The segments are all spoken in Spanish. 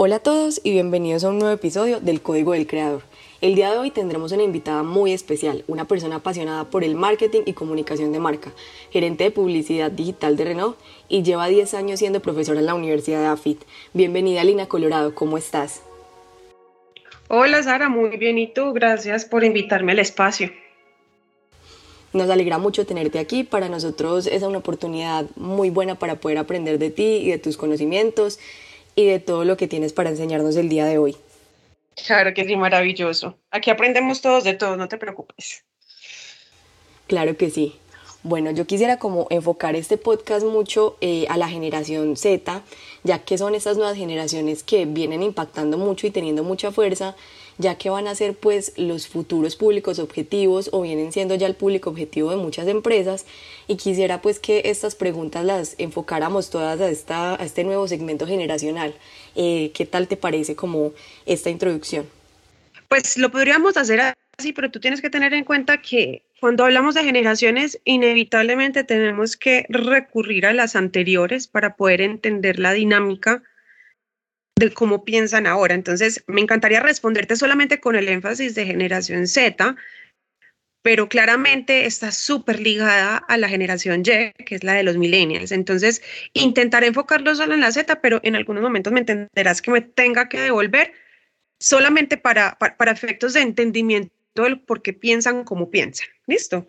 Hola a todos y bienvenidos a un nuevo episodio del Código del Creador. El día de hoy tendremos una invitada muy especial, una persona apasionada por el marketing y comunicación de marca, gerente de publicidad digital de Renault y lleva 10 años siendo profesora en la Universidad de AFIT. Bienvenida Lina Colorado, ¿cómo estás? Hola Sara, muy bien y tú, gracias por invitarme al espacio. Nos alegra mucho tenerte aquí. Para nosotros es una oportunidad muy buena para poder aprender de ti y de tus conocimientos y de todo lo que tienes para enseñarnos el día de hoy. Claro que sí, maravilloso. Aquí aprendemos todos de todo, no te preocupes. Claro que sí. Bueno, yo quisiera como enfocar este podcast mucho eh, a la generación Z, ya que son estas nuevas generaciones que vienen impactando mucho y teniendo mucha fuerza, ya que van a ser pues los futuros públicos objetivos o vienen siendo ya el público objetivo de muchas empresas y quisiera pues que estas preguntas las enfocáramos todas a, esta, a este nuevo segmento generacional. Eh, ¿Qué tal te parece como esta introducción? Pues lo podríamos hacer así, pero tú tienes que tener en cuenta que cuando hablamos de generaciones, inevitablemente tenemos que recurrir a las anteriores para poder entender la dinámica de cómo piensan ahora. Entonces, me encantaría responderte solamente con el énfasis de generación Z, pero claramente está súper ligada a la generación Y, que es la de los millennials. Entonces, intentaré enfocarlo solo en la Z, pero en algunos momentos me entenderás que me tenga que devolver solamente para, para, para efectos de entendimiento del por qué piensan como piensan. ¿Listo?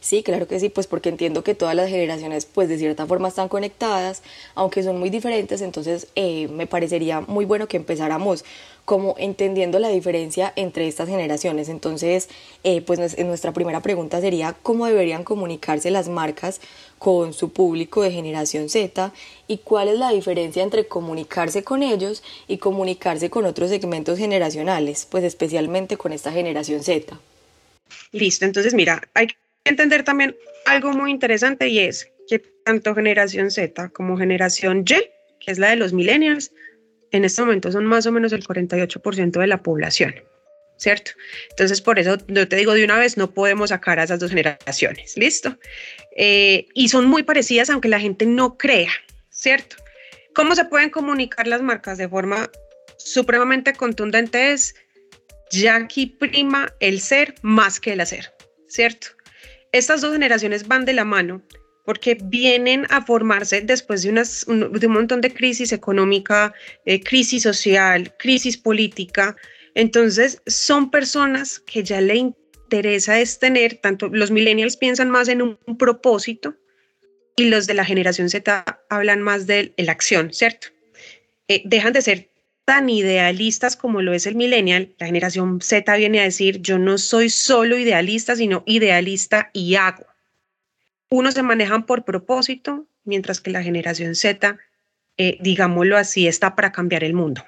Sí, claro que sí, pues porque entiendo que todas las generaciones pues de cierta forma están conectadas, aunque son muy diferentes, entonces eh, me parecería muy bueno que empezáramos como entendiendo la diferencia entre estas generaciones. Entonces, eh, pues nuestra primera pregunta sería cómo deberían comunicarse las marcas con su público de generación Z y cuál es la diferencia entre comunicarse con ellos y comunicarse con otros segmentos generacionales, pues especialmente con esta generación Z. Listo, entonces mira, hay entender también algo muy interesante y es que tanto generación Z como generación Y, que es la de los millennials, en este momento son más o menos el 48% de la población, ¿cierto? Entonces, por eso yo te digo de una vez, no podemos sacar a esas dos generaciones, ¿listo? Eh, y son muy parecidas, aunque la gente no crea, ¿cierto? ¿Cómo se pueden comunicar las marcas de forma supremamente contundente? Es ya aquí prima el ser más que el hacer, ¿cierto? Estas dos generaciones van de la mano porque vienen a formarse después de, un, montón de crisis económica, eh, crisis social, crisis política. Entonces, son personas que ya le interesa es tener, tanto los millennials piensan más en un, un propósito y los de la generación Z hablan más de la acción, ¿cierto? Eh, dejan de ser tan idealistas como lo es el millennial, la generación Z viene a decir, yo no soy solo idealista, sino idealista y hago. Unos se manejan por propósito, mientras que la generación Z, eh, digámoslo así, está para cambiar el mundo.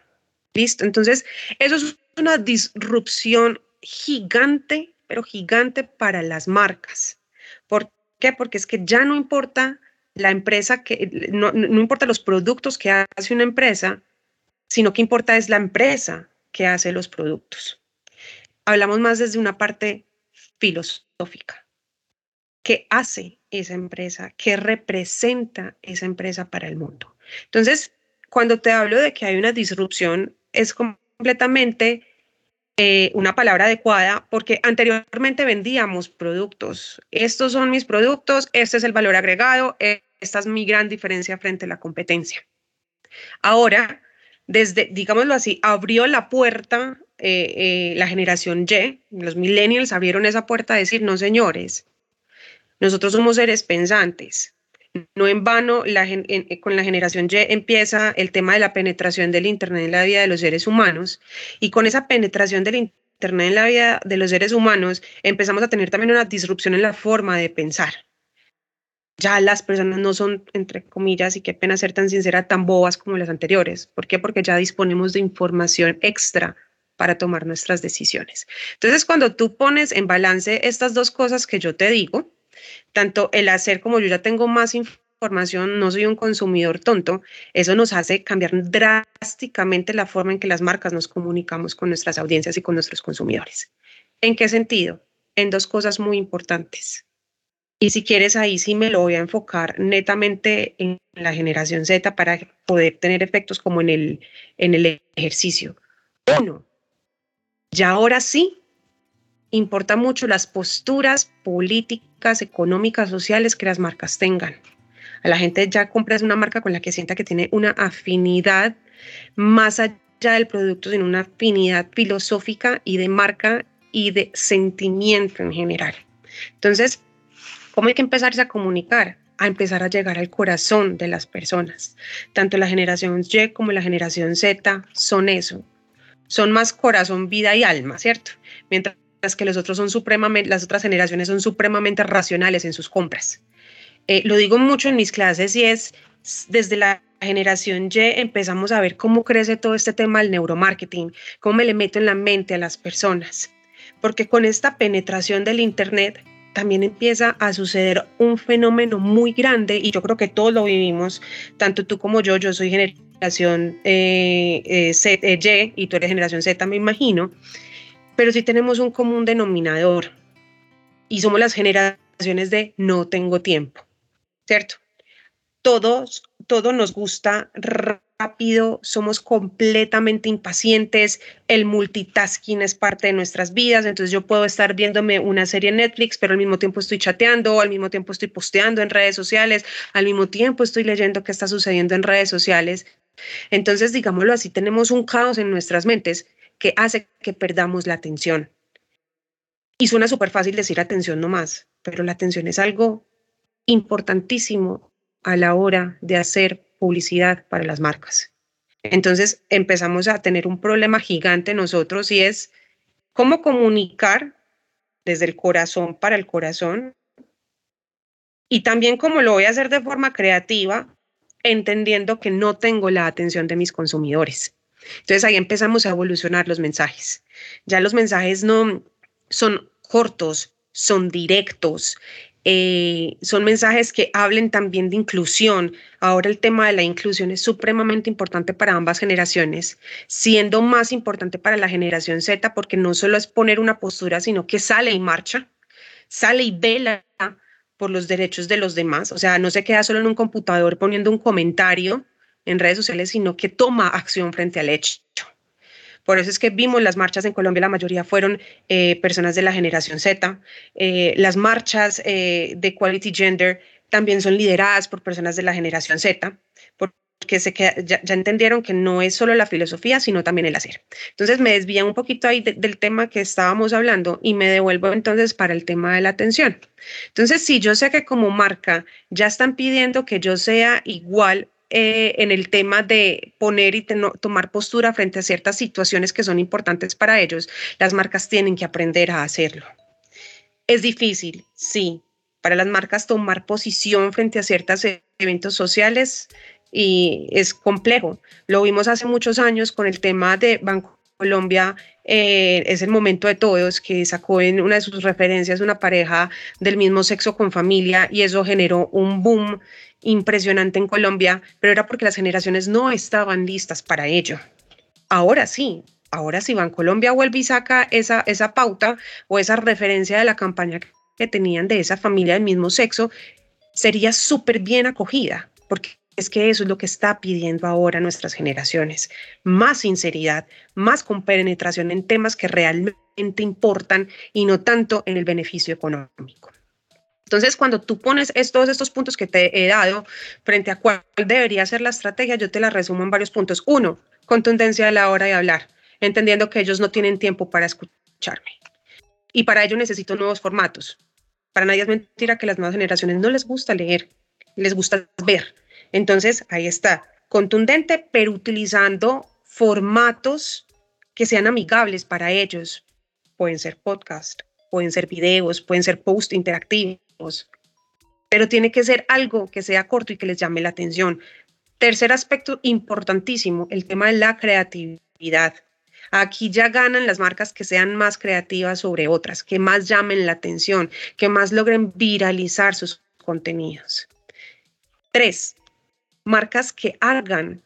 ¿Listo? Entonces, eso es una disrupción gigante, pero gigante para las marcas. ¿Por qué? Porque es que ya no importa la empresa, que no, no importa los productos que hace una empresa, sino que importa es la empresa que hace los productos. Hablamos más desde una parte filosófica. ¿Qué hace esa empresa? ¿Qué representa esa empresa para el mundo? Entonces, cuando te hablo de que hay una disrupción, es completamente eh, una palabra adecuada porque anteriormente vendíamos productos. Estos son mis productos, este es el valor agregado, esta es mi gran diferencia frente a la competencia. Ahora desde, digámoslo así, abrió la puerta eh, eh, la generación Y, los millennials abrieron esa puerta a decir, no señores, nosotros somos seres pensantes. No en vano, la, con la generación Y empieza el tema de la penetración del Internet en la vida de los seres humanos y con esa penetración del Internet en la vida de los seres humanos empezamos a tener también una disrupción en la forma de pensar ya las personas no son, entre comillas, y qué pena ser tan sincera, tan bobas como las anteriores. ¿Por qué? Porque ya disponemos de información extra para tomar nuestras decisiones. Entonces, cuando tú pones en balance estas dos cosas que yo te digo, tanto el hacer como yo ya tengo más información, no soy un consumidor tonto, eso nos hace cambiar drásticamente la forma en que las marcas nos comunicamos con nuestras audiencias y con nuestros consumidores. ¿En qué sentido? En dos cosas muy importantes Y si quieres, ahí sí me lo voy a enfocar netamente en la generación Z para poder tener efectos como en el, en el ejercicio. Uno, ya ahora sí importa mucho las posturas políticas, económicas, sociales que las marcas tengan. A la gente ya compras una marca con la que sienta que tiene una afinidad más allá del producto, sino una afinidad filosófica y de marca y de sentimiento en general. Entonces, ¿Cómo hay que empezarse a comunicar? A empezar a llegar al corazón de las personas. Tanto la generación Y como la generación Z son eso. Son más corazón, vida y alma, ¿cierto? Mientras que los otros son supremamente, las otras generaciones son supremamente racionales en sus compras. Eh, lo digo mucho en mis clases y es desde la generación Y empezamos a ver cómo crece todo este tema del neuromarketing, cómo me le meto en la mente a las personas. Porque con esta penetración del Internet también empieza a suceder un fenómeno muy grande y yo creo que todos lo vivimos, tanto tú como yo, yo soy generación eh, eh, eh, Y, y tú eres generación Z, me imagino, pero sí tenemos un común denominador y somos las generaciones de no tengo tiempo, ¿cierto? Todos, todos nos gusta rápido, somos completamente impacientes, el multitasking es parte de nuestras vidas, entonces yo puedo estar viéndome una serie en Netflix, pero al mismo tiempo estoy chateando, al mismo tiempo estoy posteando en redes sociales, al mismo tiempo estoy leyendo qué está sucediendo en redes sociales. Entonces, digámoslo así, tenemos un caos en nuestras mentes que hace que perdamos la atención. Y suena súper fácil decir atención nomás, pero la atención es algo importantísimo a la hora de hacer publicidad para las marcas. Entonces empezamos a tener un problema gigante nosotros y es cómo comunicar desde el corazón para el corazón y también cómo lo voy a hacer de forma creativa, entendiendo que no tengo la atención de mis consumidores. Entonces ahí empezamos a evolucionar los mensajes. Ya los mensajes no son cortos, son directos, eh, son mensajes que hablen también de inclusión. Ahora el tema de la inclusión es supremamente importante para ambas generaciones, siendo más importante para la generación Z porque no solo es poner una postura, sino que sale y marcha, sale y vela por los derechos de los demás. O sea, no se queda solo en un computador poniendo un comentario en redes sociales, sino que toma acción frente al hecho. Por eso es que vimos las marchas en Colombia, la mayoría fueron eh, personas de la generación Z. Eh, las marchas eh, de Quality Gender también son lideradas por personas de la generación Z, porque se ya, entendieron que no es solo la filosofía, sino también el hacer. Entonces me desvía un poquito ahí del tema que estábamos hablando y me devuelvo entonces para el tema de la atención. Entonces, si yo sé que como marca ya están pidiendo que yo sea igual eh, en el tema de poner y tomar postura frente a ciertas situaciones que son importantes para ellos, las marcas tienen que aprender a hacerlo. Es difícil, sí, para las marcas tomar posición frente a ciertos e-, eventos sociales y es complejo. Lo vimos hace muchos años con el tema de Banco Colombia eh, es el momento de todos que sacó en una de sus referencias una pareja del mismo sexo con familia y eso generó un boom impresionante en Colombia, pero era porque las generaciones no estaban listas para ello. Ahora sí, ahora sí Colombia vuelve y saca esa, esa pauta o esa referencia de la campaña que tenían de esa familia del mismo sexo, sería súper bien acogida, porque es que eso es lo que está pidiendo ahora nuestras generaciones. Más sinceridad, más compenetración en temas que realmente importan y no tanto en el beneficio económico. Entonces, cuando tú pones todos estos puntos que te he dado frente a cuál debería ser la estrategia, yo te la resumo en varios puntos. Uno, contundencia a la hora de hablar, entendiendo que ellos no tienen tiempo para escucharme. Y para ello necesito nuevos formatos. Para nadie es mentira que las nuevas generaciones no les gusta leer, les gusta ver. Entonces, ahí está, contundente, pero utilizando formatos que sean amigables para ellos. Pueden ser podcast, pueden ser videos, pueden ser post interactivos pero tiene que ser algo que sea corto y que les llame la atención. Tercer aspecto importantísimo, el tema de la creatividad. Aquí ya ganan las marcas que sean más creativas sobre otras, que más llamen la atención, que más logren viralizar sus contenidos. Tres, marcas que hagan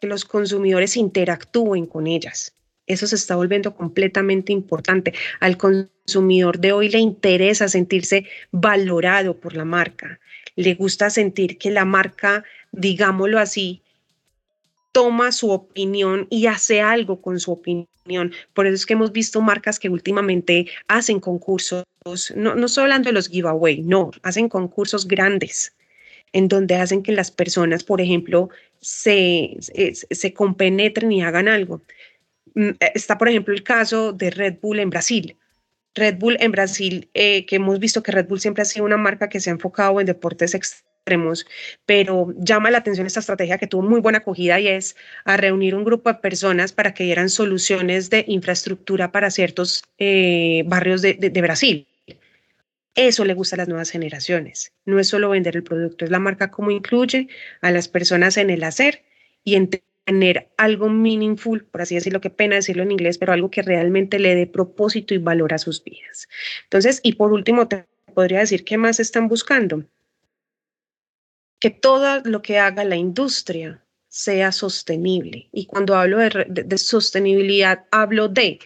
que los consumidores interactúen con ellas. Eso se está volviendo completamente importante. Al consumidor de hoy le interesa sentirse valorado por la marca. Le gusta sentir que la marca, digámoslo así, toma su opinión y hace algo con su opinión. Por eso es que hemos visto marcas que últimamente hacen concursos, no, no estoy hablando de los giveaway, no, hacen concursos grandes en donde hacen que las personas, por ejemplo, se, se compenetren y hagan algo. Mm, eh, está, por ejemplo, el caso de Red Bull en Brasil. Red Bull en Brasil, eh, que hemos visto que Red Bull siempre ha sido una marca que se ha enfocado en deportes extremos, pero llama la atención esta estrategia que tuvo muy buena acogida y es a reunir un grupo de personas para que dieran soluciones de infraestructura para ciertos eh, barrios de, de Brasil. Eso le gusta a las nuevas generaciones. No es solo vender el producto, es la marca como incluye a las personas en el hacer y en tener algo meaningful, por así decirlo, qué pena decirlo en inglés, pero algo que realmente le dé propósito y valor a sus vidas. Entonces, y por último, te podría decir qué más están buscando. Que todo lo que haga la industria sea sostenible. Y cuando hablo de, de sostenibilidad, hablo de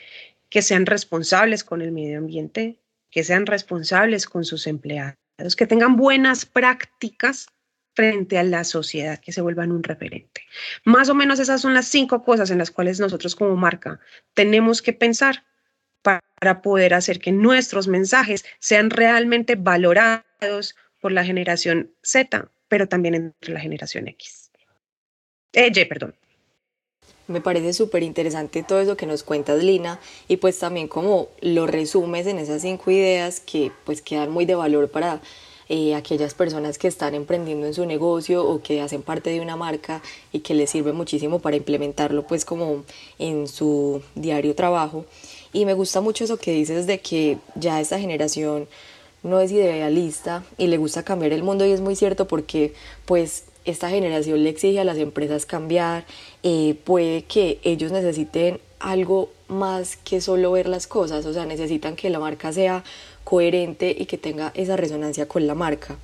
que sean responsables con el medio ambiente, que sean responsables con sus empleados, que tengan buenas prácticas frente a la sociedad, que se vuelvan un referente. Más o menos esas son las cinco cosas en las cuales nosotros como marca tenemos que pensar para poder hacer que nuestros mensajes sean realmente valorados por la generación Z, pero también entre la generación X. Eh, perdón. Me parece súper interesante todo eso que nos cuentas, Lina, y pues también como lo resumes en esas cinco ideas que pues quedan muy de valor para eh, aquellas personas que están emprendiendo en su negocio o que hacen parte de una marca y que les sirve muchísimo para implementarlo pues como en su diario trabajo. Y me gusta mucho eso que dices de que ya esta generación no es idealista y le gusta cambiar el mundo y es muy cierto porque pues esta generación le exige a las empresas cambiar, eh, puede que ellos necesiten algo más que solo ver las cosas, o sea, necesitan que la marca sea coherente y que tenga esa resonancia con la marca.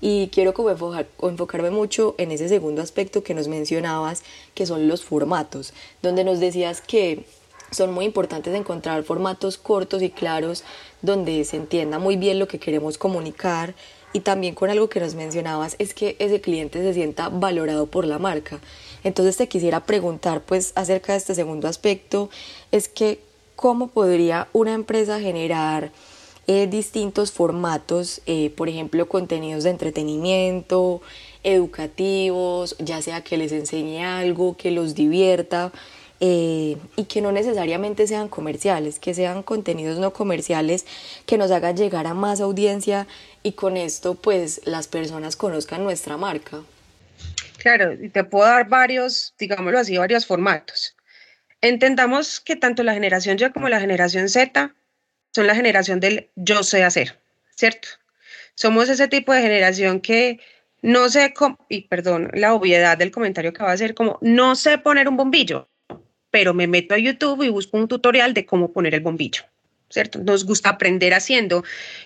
Y quiero como enfocarme mucho en ese segundo aspecto que nos mencionabas, que son los formatos, donde nos decías que son muy importantes encontrar formatos cortos y claros donde se entienda muy bien lo que queremos comunicar y también con algo que nos mencionabas es que ese cliente se sienta valorado por la marca. Entonces te quisiera preguntar pues acerca de este segundo aspecto, es que cómo podría una empresa generar eh, distintos formatos, eh, por ejemplo, contenidos de entretenimiento, educativos, ya sea que les enseñe algo, que los divierta eh, y que no necesariamente sean comerciales, que sean contenidos no comerciales que nos hagan llegar a más audiencia y con esto pues las personas conozcan nuestra marca. Claro, y te puedo dar varios, digámoslo así, varios formatos. Entendamos que tanto la generación Y como la generación Z son la generación del yo sé hacer, ¿cierto? Somos ese tipo de generación que no sé y perdón la obviedad del comentario que va a hacer, como no sé poner un bombillo, pero me meto a YouTube y busco un tutorial de cómo poner el bombillo, ¿cierto? Nos gusta aprender haciendo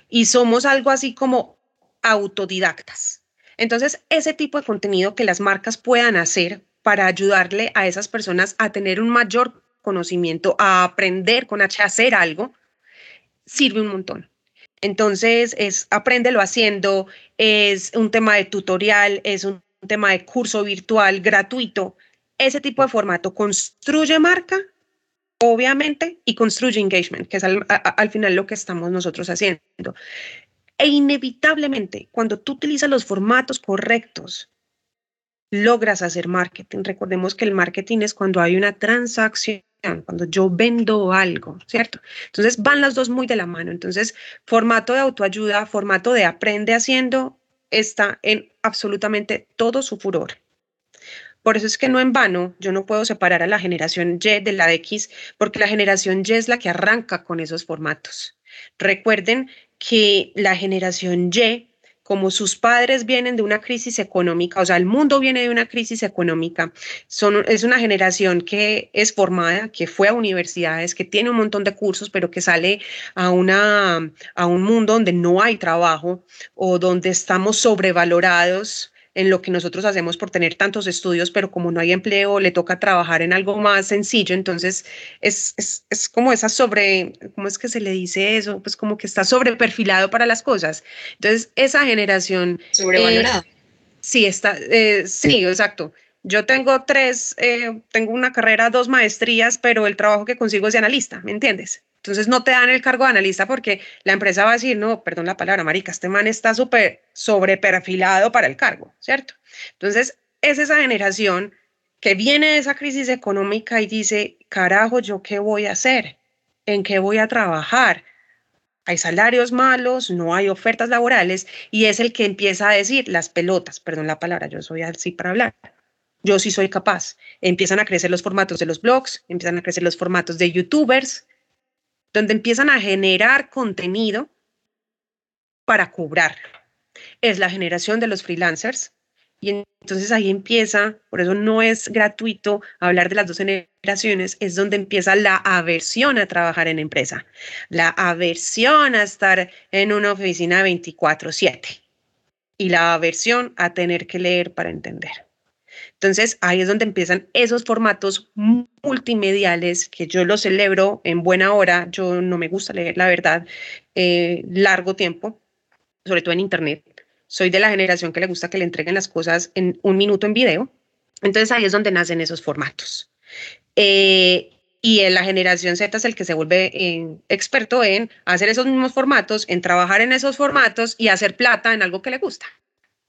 y somos algo así como autodidactas. Entonces, ese tipo de contenido que las marcas puedan hacer para ayudarle a esas personas a tener un mayor conocimiento, a aprender con H, a hacer algo, sirve un montón. Entonces, es apréndelo haciendo, es un tema de tutorial, es un tema de curso virtual gratuito. Ese tipo de formato construye marca, obviamente, y construye engagement, que es al, al final lo que estamos nosotros haciendo. E inevitablemente, cuando tú utilizas los formatos correctos, logras hacer marketing. Recordemos que el marketing es cuando hay una transacción cuando yo vendo algo, ¿cierto? Entonces van las dos muy de la mano. Entonces, formato de autoayuda, formato de aprende haciendo, está en absolutamente todo su furor. Por eso es que no en vano yo no puedo separar a la generación Y de la X, porque la generación Y es la que arranca con esos formatos. Recuerden que la generación Y como sus padres vienen de una crisis económica, o sea, el mundo viene de una crisis económica, son, es una generación que es formada, que fue a universidades, que tiene un montón de cursos, pero que sale a, una, a un mundo donde no hay trabajo o donde estamos sobrevalorados en lo que nosotros hacemos por tener tantos estudios, pero como no hay empleo, le toca trabajar en algo más sencillo. Entonces, es, es, es como esa sobre, ¿cómo es que se le dice eso? Pues como que está sobreperfilado para las cosas. Entonces, esa generación... Sobrevalorada. Eh, sí, está, eh, sí, exacto. Yo tengo tres, eh, tengo una carrera, dos maestrías, pero el trabajo que consigo es de analista, ¿me entiendes? Entonces no te dan el cargo de analista porque la empresa va a decir, no, perdón la palabra, marica, este man está súper sobreperfilado para el cargo, ¿cierto? Entonces es esa generación que viene de esa crisis económica y dice, carajo, ¿yo qué voy a hacer? ¿En qué voy a trabajar? Hay salarios malos, no hay ofertas laborales y es el que empieza a decir las pelotas, perdón la palabra, yo soy así para hablar. Yo sí soy capaz. Empiezan a crecer los formatos de los blogs, empiezan a crecer los formatos de youtubers, donde empiezan a generar contenido para cobrar. Es la generación de los freelancers. Y entonces ahí empieza, por eso no es gratuito hablar de las dos generaciones, es donde empieza la aversión a trabajar en empresa, la aversión a estar en una oficina 24/7 y la aversión a tener que leer para entender. Entonces ahí es donde empiezan esos formatos multimediales que yo los celebro en buena hora. Yo no me gusta leer, la verdad, eh, largo tiempo, sobre todo en Internet. Soy de la generación que le gusta que le entreguen las cosas en un minuto en video. Entonces ahí es donde nacen esos formatos. Eh, y en la generación Z es el que se vuelve eh, experto en hacer esos mismos formatos, en trabajar en esos formatos y hacer plata en algo que le gusta.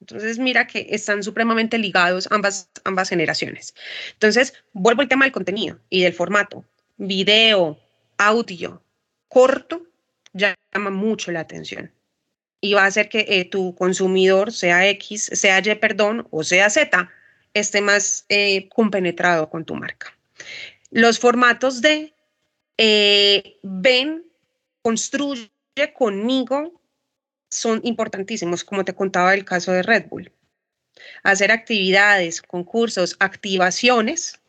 Entonces, mira que están supremamente ligados ambas, ambas generaciones. Entonces, vuelvo al tema del contenido y del formato. Video, audio, corto, llama mucho la atención. Y va a hacer que eh, tu consumidor, sea X, sea Y, perdón, o sea Z, esté más eh, compenetrado con tu marca. Los formatos de eh, ven, construye conmigo son importantísimos, como te contaba el caso de Red Bull. Hacer actividades, concursos, activaciones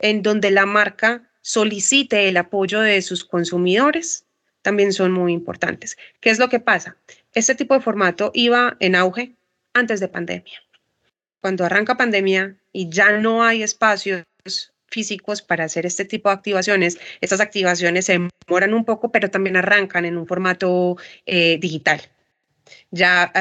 en donde la marca solicite el apoyo de sus consumidores también son muy importantes. ¿Qué es lo que pasa? Este tipo de formato iba en auge antes de pandemia. Cuando arranca pandemia y ya no hay espacios físicos para hacer este tipo de activaciones, estas activaciones se demoran un poco, pero también arrancan en un formato eh, digital. Ya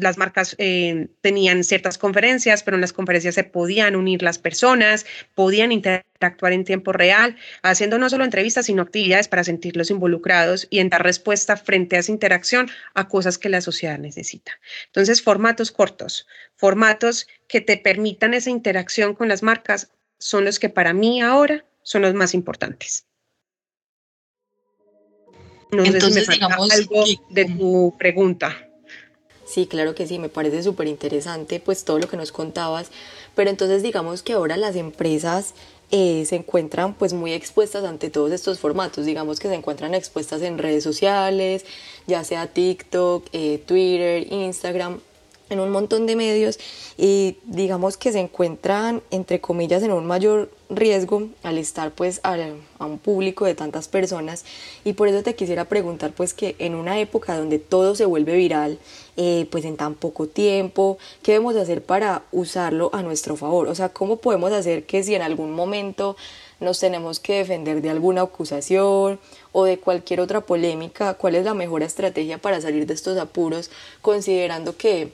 las marcas eh, tenían ciertas conferencias, pero en las conferencias se podían unir las personas, podían interactuar en tiempo real, haciendo no solo entrevistas, sino actividades para sentirlos involucrados y en dar respuesta frente a esa interacción a cosas que la sociedad necesita. Entonces, formatos cortos, formatos que te permitan esa interacción con las marcas son los que para mí ahora son los más importantes. No Entonces, digamos algo de tu pregunta. Sí, claro que sí, me parece súper interesante pues todo lo que nos contabas, pero entonces digamos que ahora las empresas eh, se encuentran pues muy expuestas ante todos estos formatos, digamos que se encuentran expuestas en redes sociales, ya sea TikTok, eh, Twitter, Instagram, en un montón de medios y digamos que se encuentran entre comillas en un mayor riesgo al estar pues a, un público de tantas personas y por eso te quisiera preguntar pues que en una época donde todo se vuelve viral eh, pues en tan poco tiempo qué debemos hacer para usarlo a nuestro favor o sea cómo podemos hacer que si en algún momento nos tenemos que defender de alguna acusación o de cualquier otra polémica cuál es la mejor estrategia para salir de estos apuros considerando que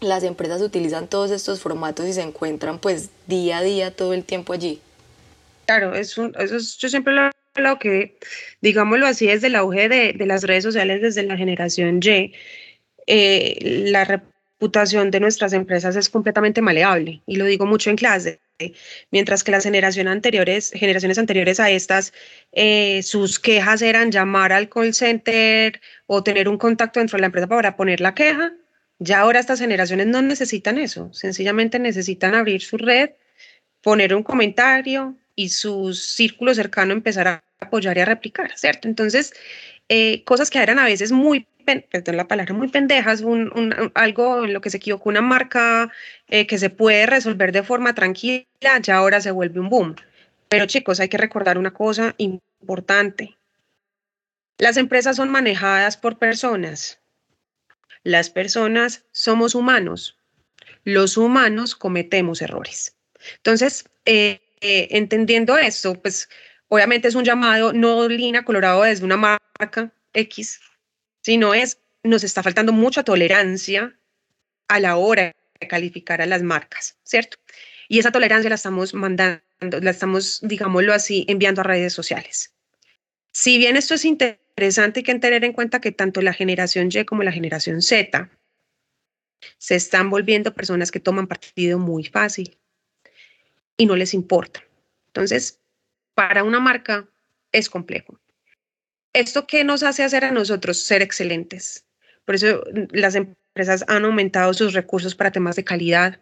las empresas utilizan todos estos formatos y se encuentran pues día a día todo el tiempo allí. Claro, es un, eso yo siempre lo hablado que, digámoslo así, desde el auge de, de las redes sociales, desde la generación Y, eh, la reputación de nuestras empresas es completamente maleable y lo digo mucho en clase. Mientras que las generaciones anteriores, generaciones anteriores a estas, eh, sus quejas eran llamar al call center o tener un contacto dentro de la empresa para poner la queja, ya ahora estas generaciones no necesitan eso, sencillamente necesitan abrir su red, poner un comentario y su círculo cercano empezar a apoyar y a replicar, ¿cierto? Entonces, eh, cosas que eran a veces muy, perdón la palabra, muy pendejas, un, algo en lo que se equivocó una marca eh, que se puede resolver de forma tranquila, ya ahora se vuelve un boom. Pero chicos, hay que recordar una cosa importante. Las empresas son manejadas por personas, las personas somos humanos. los humanos cometemos errores. Entonces, eh, eh, entendiendo esto, pues obviamente es un llamado no Lina Colorado desde una marca X, sino es, nos está faltando mucha tolerancia a la hora de calificar a las marcas, ¿cierto? Y esa tolerancia la estamos mandando, la estamos, digámoslo así, enviando a redes sociales. Si bien esto es interesante, hay que tener en cuenta que tanto la generación Y como la generación Z se están volviendo personas que toman partido muy fácil y no les importa. Entonces, para una marca es complejo. ¿Esto qué nos hace hacer a nosotros? Ser excelentes. Por eso mm, las empresas han aumentado sus recursos para temas de calidad,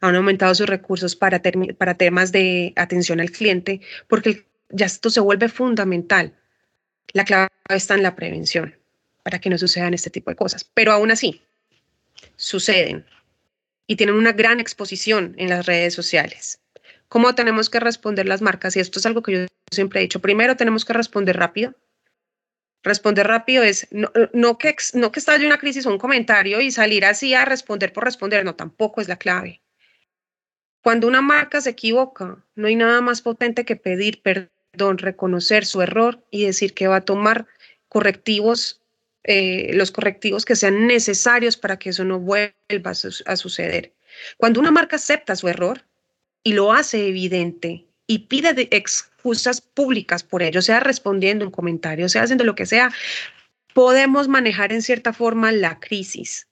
han aumentado sus recursos para, para temas de atención al cliente, porque ya esto se vuelve fundamental. La clave está en la prevención para que no sucedan este tipo de cosas. Pero aún así, suceden y tienen una gran exposición en las redes sociales. ¿Cómo tenemos que responder las marcas? Y esto es algo que yo siempre he dicho. Primero tenemos que responder rápido. Responder rápido es no, no, que, no que estalle una crisis o un comentario y salir así a responder por responder. No, tampoco es la clave. Cuando una marca se equivoca, no hay nada más potente que pedir perdón, reconocer su error y decir que va a tomar correctivos eh, los correctivos que sean necesarios para que eso no vuelva a, suceder. Cuando una marca acepta su error y lo hace evidente y pide excusas públicas por ello, sea respondiendo un comentario, sea haciendo lo que sea, podemos manejar en cierta forma la crisis.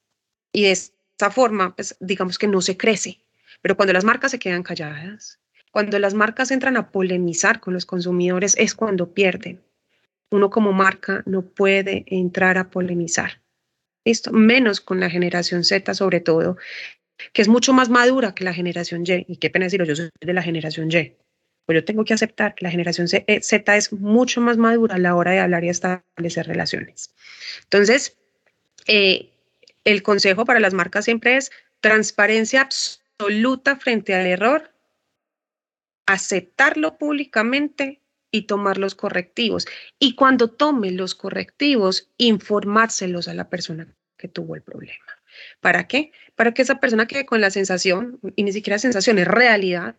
Y de esa forma, pues digamos que no se crece. Pero cuando las marcas se quedan calladas, cuando las marcas entran a polemizar con los consumidores, es cuando pierden uno como marca no puede entrar a polemizar. ¿Listo? Menos con la generación Z sobre todo, que es mucho más madura que la generación Y. Y qué pena decirlo, yo soy de la generación Y. Pues yo tengo que aceptar que la generación eh, Z es mucho más madura a la hora de hablar y establecer relaciones. Entonces, eh, el consejo para las marcas siempre es transparencia absoluta frente al error, aceptarlo públicamente y tomar los correctivos. Y cuando tome los correctivos, informárselos a la persona que tuvo el problema. ¿Para qué? Para que esa persona quede con la sensación, y ni siquiera sensación, es realidad,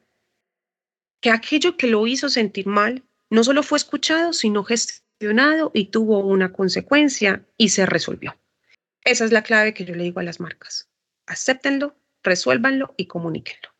que aquello que lo hizo sentir mal no solo fue escuchado, sino gestionado y tuvo una consecuencia y se resolvió. Esa es la clave que yo le digo a las marcas. Acéptenlo, resuélvanlo y comuníquenlo.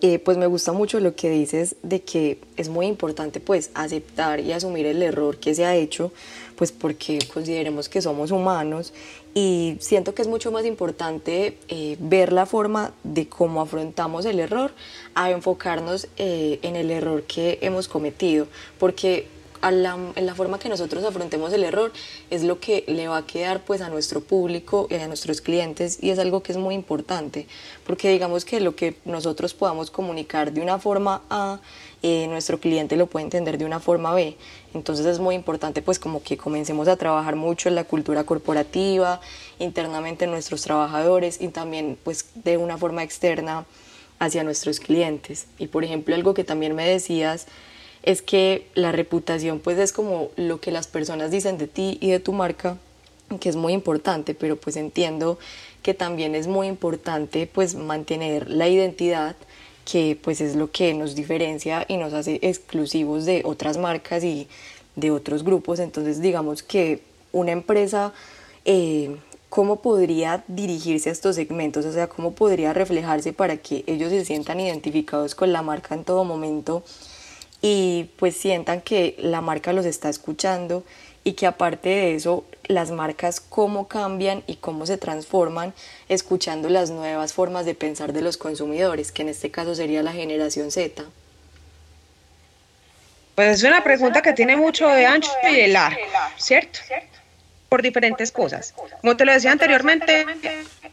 Eh, pues me gusta mucho lo que dices de que es muy importante pues aceptar y asumir el error que se ha hecho, pues porque consideremos que somos humanos y siento que es mucho más importante eh, ver la forma de cómo afrontamos el error a enfocarnos eh, en el error que hemos cometido, porque en la forma que nosotros afrontemos el error es lo que le va a quedar pues a nuestro público y a nuestros clientes y es algo que es muy importante porque digamos que lo que nosotros podamos comunicar de una forma A eh, nuestro cliente lo puede entender de una forma B. Entonces es muy importante pues como que comencemos a trabajar mucho en la cultura corporativa internamente en nuestros trabajadores y también pues de una forma externa hacia nuestros clientes. Y por ejemplo algo que también me decías es que la reputación pues es como lo que las personas dicen de ti y de tu marca, que es muy importante, pero pues entiendo que también es muy importante pues mantener la identidad que pues es lo que nos diferencia y nos hace exclusivos de otras marcas y de otros grupos. Entonces digamos que una empresa, eh, ¿cómo podría dirigirse a estos segmentos? O sea, ¿cómo podría reflejarse para que ellos se sientan identificados con la marca en todo momento? Y pues sientan que la marca los está escuchando y que aparte de eso las marcas cómo cambian y cómo se transforman escuchando las nuevas formas de pensar de los consumidores, que en este caso sería la generación Z. Pues es una pregunta que tiene mucho de ancho y de largo, ¿cierto? Por diferentes cosas. Como te lo decía anteriormente,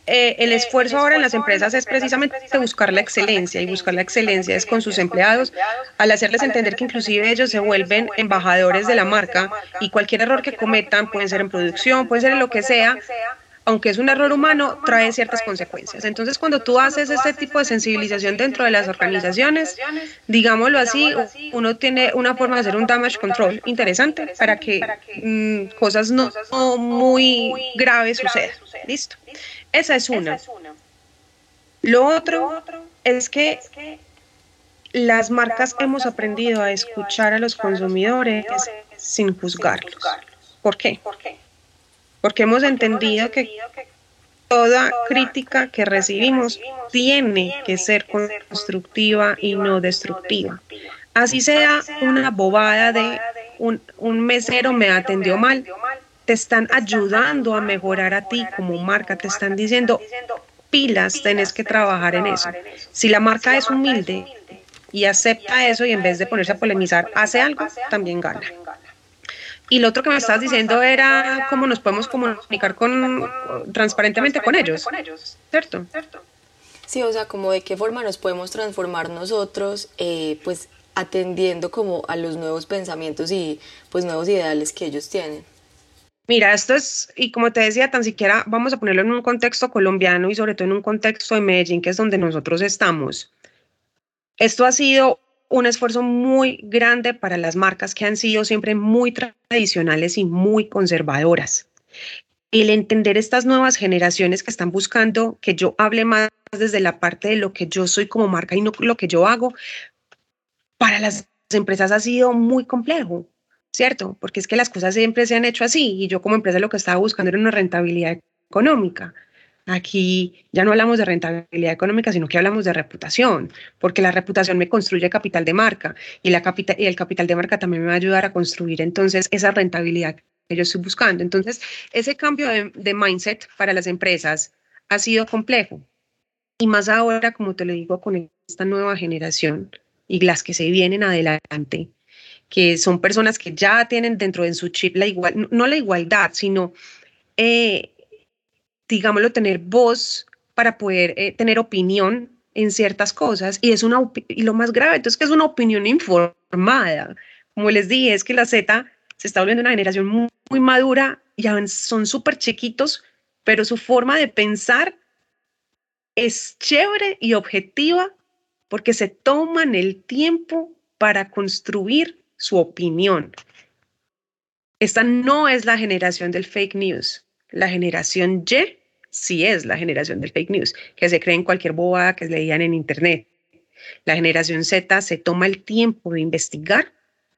eh, el esfuerzo ahora en las empresas es precisamente buscar la excelencia y buscar la excelencia es con sus empleados al hacerles entender que inclusive ellos se vuelven embajadores de la marca y cualquier error que cometan, pueden ser en producción, puede ser en lo que sea, aunque es un error humano, trae ciertas consecuencias. Entonces, cuando tú haces este tipo de sensibilización dentro de las organizaciones, digámoslo así, uno tiene una forma de hacer un damage control interesante para que mm, cosas no, muy graves sucedan. Listo. Esa es una. Lo otro es que las marcas hemos aprendido a escuchar a los consumidores sin juzgarlos. ¿Por qué? Porque hemos entendido que toda crítica que recibimos tiene que ser constructiva y no destructiva. Así sea una bobada de un, mesero me atendió mal, te están ayudando a mejorar a ti como marca, te están diciendo pilas, tenés que trabajar en eso. Si la marca es humilde y acepta eso y en vez de ponerse a polemizar hace algo, también gana. Y lo otro que me estabas diciendo era cómo nos podemos comunicar con, transparentemente con ellos, ¿cierto? Sí, o sea, como de qué forma nos podemos transformar nosotros, eh, pues atendiendo como a los nuevos pensamientos y pues nuevos ideales que ellos tienen. Mira, esto es, y como te decía, tan siquiera vamos a ponerlo en un contexto colombiano y sobre todo en un contexto de Medellín, que es donde nosotros estamos. Esto ha sido un esfuerzo muy grande para las marcas que han sido siempre muy tradicionales y muy conservadoras. El entender estas nuevas generaciones que están buscando que yo hable más desde la parte de lo que yo soy como marca y no lo que yo hago, para las empresas ha sido muy complejo, ¿cierto? Porque es que las cosas siempre se han hecho así y yo como empresa lo que estaba buscando era una rentabilidad económica. Aquí ya no hablamos de rentabilidad económica, sino que hablamos de reputación, porque la reputación me construye capital de marca y, la y el capital de marca también me va a ayudar a construir entonces esa rentabilidad que yo estoy buscando. Entonces, ese cambio de, de mindset para las empresas ha sido complejo. Y más ahora, como te lo digo, con esta nueva generación y las que se vienen adelante, que son personas que ya tienen dentro de su chip la igual, no la igualdad, sino eh, digámoslo, tener voz para poder eh, tener opinión en ciertas cosas y es una y lo más grave entonces que es una opinión informada. Como les dije es que la Z se está volviendo una generación muy, muy madura ya son súper chiquitos pero su forma de pensar es chévere y objetiva porque se toman el tiempo para construir su opinión. Esta no es la generación del fake news la generación Y sí es la generación del fake news, que se cree en cualquier bobada que leían en Internet. La generación Z se toma el tiempo de investigar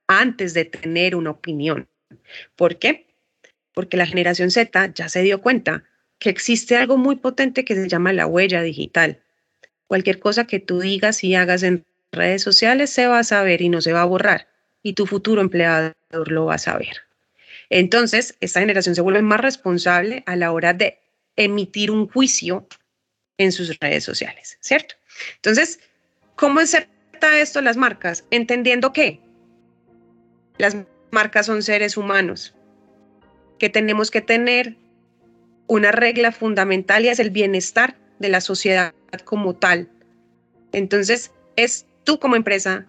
antes de tener una opinión. ¿Por qué? Porque la generación Z ya se dio cuenta que existe algo muy potente que se llama la huella digital. Cualquier cosa que tú digas y hagas en redes sociales se va a saber y no se va a borrar. Y tu futuro empleador lo va a saber. Entonces, esta generación se vuelve más responsable a la hora de emitir un juicio en sus redes sociales, ¿cierto? Entonces, ¿cómo acepta esto las marcas? Entendiendo que las marcas son seres humanos, que tenemos que tener una regla fundamental y es el bienestar de la sociedad como tal. Entonces, es tú como empresa,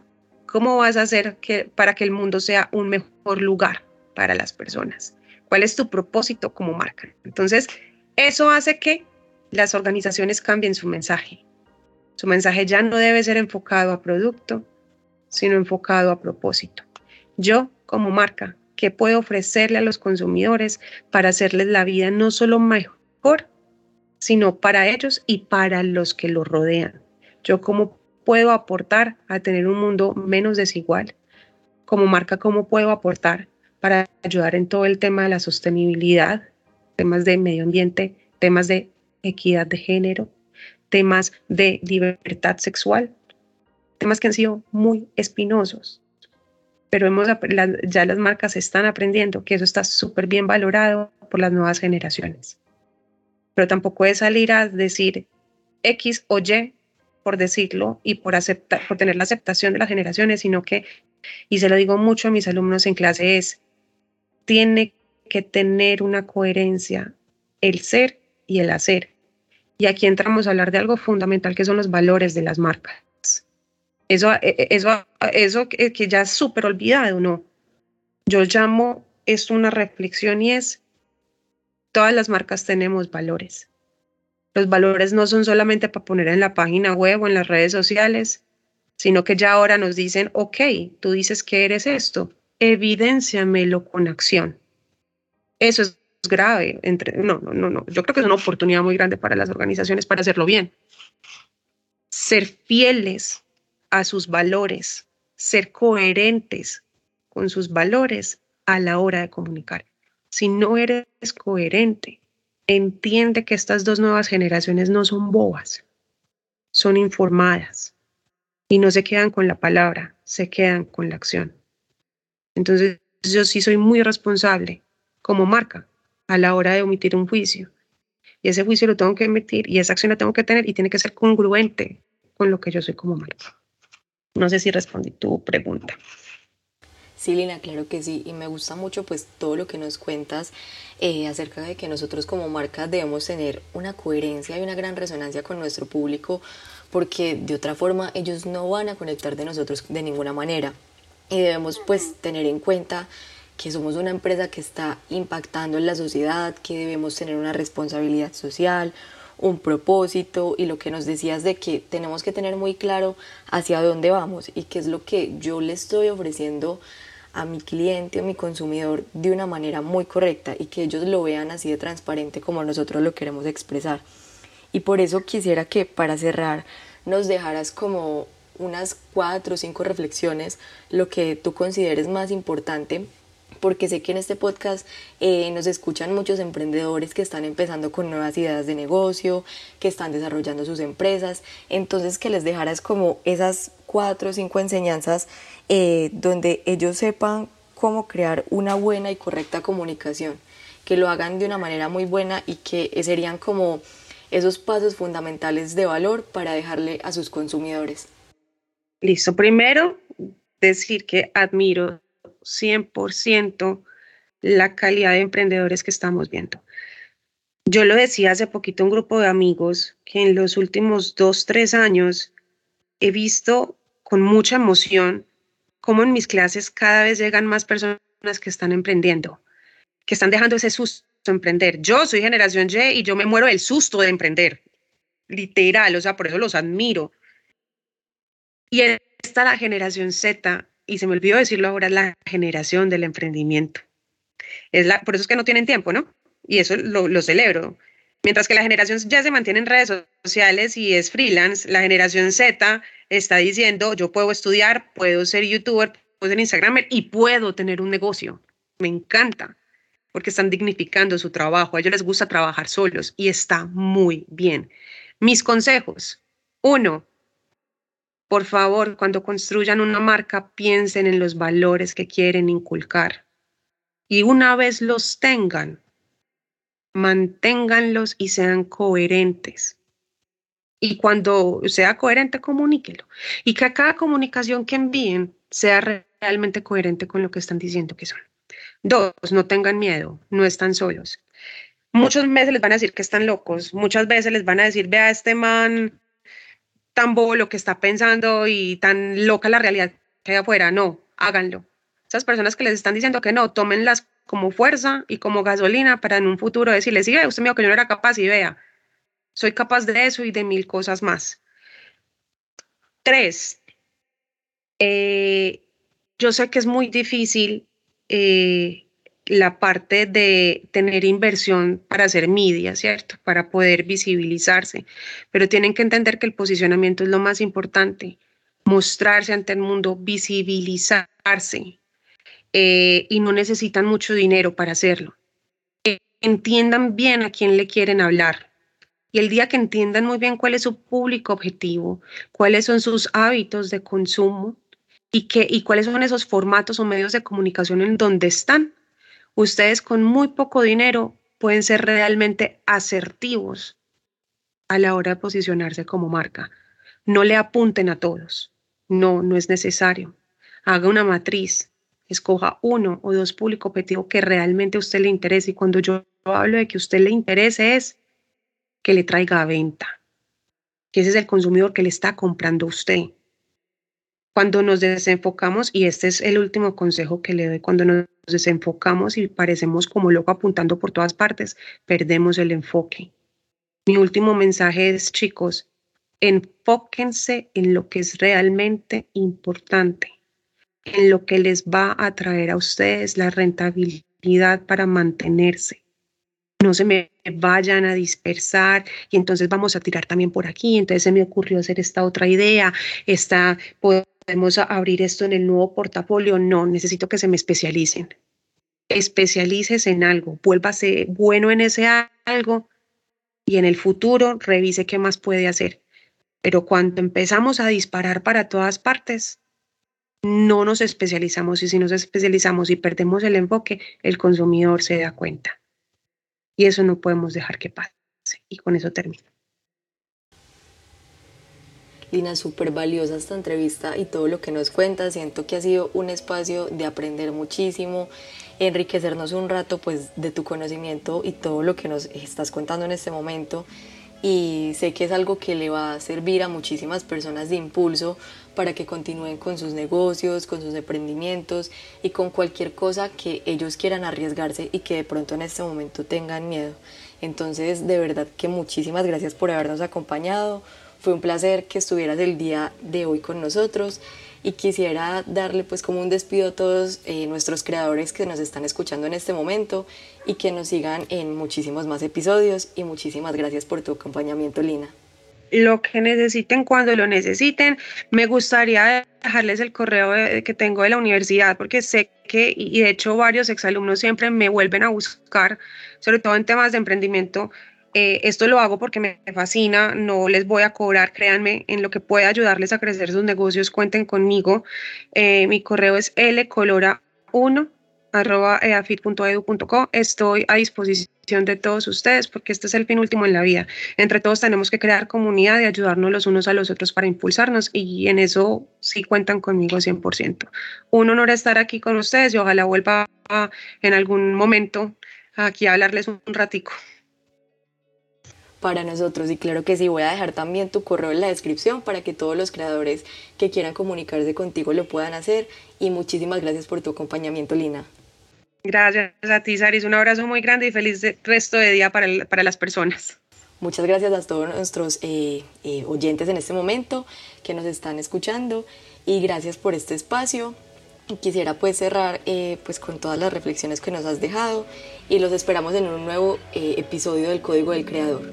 ¿cómo vas a hacer que, para que el mundo sea un mejor lugar? Para las personas? ¿Cuál es tu propósito como marca? Entonces, eso hace que las organizaciones cambien su mensaje. Su mensaje ya no debe ser enfocado a producto, sino enfocado a propósito. Yo, como marca, ¿qué puedo ofrecerle a los consumidores para hacerles la vida no solo mejor, sino para ellos y para los que los rodean? Yo, ¿cómo puedo aportar a tener un mundo menos desigual? Como marca, ¿cómo puedo aportar para ayudar en todo el tema de la sostenibilidad, temas de medio ambiente, temas de equidad de género, temas de libertad sexual, temas que han sido muy espinosos. Pero hemos, ya las marcas están aprendiendo que eso está súper bien valorado por las nuevas generaciones. Pero tampoco es salir a decir X o Y por decirlo y por, aceptar, por tener la aceptación de las generaciones, sino que, y se lo digo mucho a mis alumnos en clase, es tiene que tener una coherencia el ser y el hacer. Y aquí entramos a hablar de algo fundamental que son los valores de las marcas. Eso, e, e, eso, eso que ya es súper olvidado, ¿no? Yo llamo esto una reflexión y es todas las marcas tenemos valores. Los valores no son solamente para poner en la página web o en las redes sociales, sino que ya ahora nos dicen, ok, tú dices que eres esto, evidénciamelo con acción. Eso es grave. Entre, no, no, no, no. Yo creo que es una oportunidad muy grande para las organizaciones para hacerlo bien. Ser fieles a sus valores, ser coherentes con sus valores a la hora de comunicar. Si no eres coherente, entiende que estas dos nuevas generaciones no son bobas, son informadas y no se quedan con la palabra, se quedan con la acción. Entonces, yo sí soy muy responsable como marca a la hora de omitir un juicio. Y ese juicio lo tengo que emitir y esa acción la tengo que tener y tiene que ser congruente con lo que yo soy como marca. No sé si respondí tu pregunta. Sí, Lina, claro que sí. Y me gusta mucho pues todo lo que nos cuentas eh, acerca de que nosotros como marca debemos tener una coherencia y una gran resonancia con nuestro público porque de otra forma ellos no van a conectar de nosotros de ninguna manera. Y debemos pues tener en cuenta que somos una empresa que está impactando en la sociedad, que debemos tener una responsabilidad social, un propósito y lo que nos decías de que tenemos que tener muy claro hacia dónde vamos y qué es lo que yo le estoy ofreciendo a mi cliente o mi consumidor de una manera muy correcta y que ellos lo vean así de transparente como nosotros lo queremos expresar. Y por eso quisiera que para cerrar nos dejaras como unas cuatro o cinco reflexiones, lo que tú consideres más importante porque sé que en este podcast eh, nos escuchan muchos emprendedores que están empezando con nuevas ideas de negocio, que están desarrollando sus empresas, entonces que les dejaras como esas cuatro o cinco enseñanzas eh, donde ellos sepan cómo crear una buena y correcta comunicación, que lo hagan de una manera muy buena y que serían como esos pasos fundamentales de valor para dejarle a sus consumidores. Listo, primero decir que admiro 100% la calidad de emprendedores que estamos viendo. Yo lo decía hace poquito un grupo de amigos que en los últimos dos, tres años he visto con mucha emoción cómo en mis clases cada vez llegan más personas que están emprendiendo, que están dejando ese susto de emprender. Yo soy generación Y y yo me muero del susto de emprender, literal, o sea, por eso los admiro. Y está la generación Z y se me olvidó decirlo ahora, la generación del emprendimiento. Es la, por eso es que no tienen tiempo, ¿no? Y eso lo, celebro. Mientras que la generación ya se mantiene en redes sociales y es freelance, la generación Z está diciendo, yo puedo estudiar, puedo ser youtuber, puedo ser instagramer y puedo tener un negocio. Me encanta, porque están dignificando su trabajo. A ellos les gusta trabajar solos y está muy bien. Mis consejos. Uno, por favor, cuando construyan una marca, piensen en los valores que quieren inculcar. Y una vez los tengan, manténganlos y sean coherentes. Y cuando sea coherente, comuníquelo. Y que cada comunicación que envíen sea realmente coherente con lo que están diciendo que son. Dos, no tengan miedo, no están solos. Muchas veces les van a decir que están locos, muchas veces les van a decir, vea, este man tan bobo lo que está pensando y tan loca la realidad que hay afuera. No, háganlo. Esas personas que les están diciendo que no, tómenlas como fuerza y como gasolina para en un futuro decirles, sí, usted me dijo que yo no era capaz y vea, soy capaz de eso y de mil cosas más. Tres, eh, yo sé que es muy difícil eh, la parte de tener inversión para hacer media, ¿cierto? Para poder visibilizarse. Pero tienen que entender que el posicionamiento es lo más importante. Mostrarse ante el mundo, visibilizarse. Eh, y no necesitan mucho dinero para hacerlo. entiendan bien a quién le quieren hablar. Y el día que entiendan muy bien cuál es su público objetivo, cuáles son sus hábitos de consumo y, qué, y cuáles son esos formatos o medios de comunicación en donde están, ustedes con muy poco dinero pueden ser realmente asertivos a la hora de posicionarse como marca. No le apunten a todos. No, no es necesario. Haga una matriz. Escoja uno o dos público objetivo que realmente a usted le interese. Y cuando yo hablo de que a usted le interese es que le traiga a venta. Que ese es el consumidor que le está comprando a usted. Cuando nos desenfocamos, y este es el último consejo que le doy, cuando nos desenfocamos y parecemos como loco apuntando por todas partes, perdemos el enfoque. Mi último mensaje es, chicos, enfóquense en lo que es realmente importante, en lo que les va a traer a ustedes la rentabilidad para mantenerse. No se me vayan a dispersar y entonces vamos a tirar también por aquí. Entonces se me ocurrió hacer esta otra idea, esta, podemos abrir esto en el nuevo portafolio. No, necesito que se me especialicen. Especialices en algo, vuélvase bueno en ese algo y en el futuro revise qué más puede hacer. Pero cuando empezamos a disparar para todas partes, no nos especializamos y si nos especializamos y perdemos el enfoque, el consumidor se da cuenta. Y eso no podemos dejar que pase. Y con eso termino. Lina, súper valiosa esta entrevista y todo lo que nos cuentas. Siento que ha sido un espacio de aprender muchísimo, enriquecernos un rato pues de tu conocimiento y todo lo que nos estás contando en este momento y sé que es algo que le va a servir a muchísimas personas de impulso para que continúen con sus negocios, con sus emprendimientos y con cualquier cosa que ellos quieran arriesgarse y que de pronto en este momento tengan miedo. Entonces, de verdad que muchísimas gracias por habernos acompañado. Fue un placer que estuvieras el día de hoy con nosotros y quisiera darle pues como un despido a todos eh, nuestros creadores que nos están escuchando en este momento y que nos sigan en muchísimos más episodios y muchísimas gracias por tu acompañamiento Lina. Lo que necesiten cuando lo necesiten. Me gustaría dejarles el correo que tengo de la universidad porque sé que, y de hecho varios exalumnos siempre me vuelven a buscar, sobre todo en temas de emprendimiento, eh, esto lo hago porque me fascina, no les voy a cobrar, créanme, en lo que pueda ayudarles a crecer sus negocios, cuenten conmigo. Eh, mi correo es lcolora1 arroba eafit.edu.co. Estoy a disposición de todos ustedes porque este es el fin último en la vida. Entre todos tenemos que crear comunidad y ayudarnos los unos a los otros para impulsarnos y en eso sí cuentan conmigo 100%. Un honor estar aquí con ustedes y ojalá vuelva en algún momento aquí a hablarles un ratico para nosotros. Y claro que sí, voy a dejar también tu correo en la descripción para que todos los creadores que quieran comunicarse contigo lo puedan hacer. Y muchísimas gracias por tu acompañamiento, Lina. Gracias a ti, Saris. Un abrazo muy grande y feliz resto de día para, para las personas. Muchas gracias a todos nuestros eh, eh, oyentes en este momento que nos están escuchando y gracias por este espacio. Quisiera pues cerrar eh, pues con todas las reflexiones que nos has dejado y los esperamos en un nuevo episodio del Código del Creador.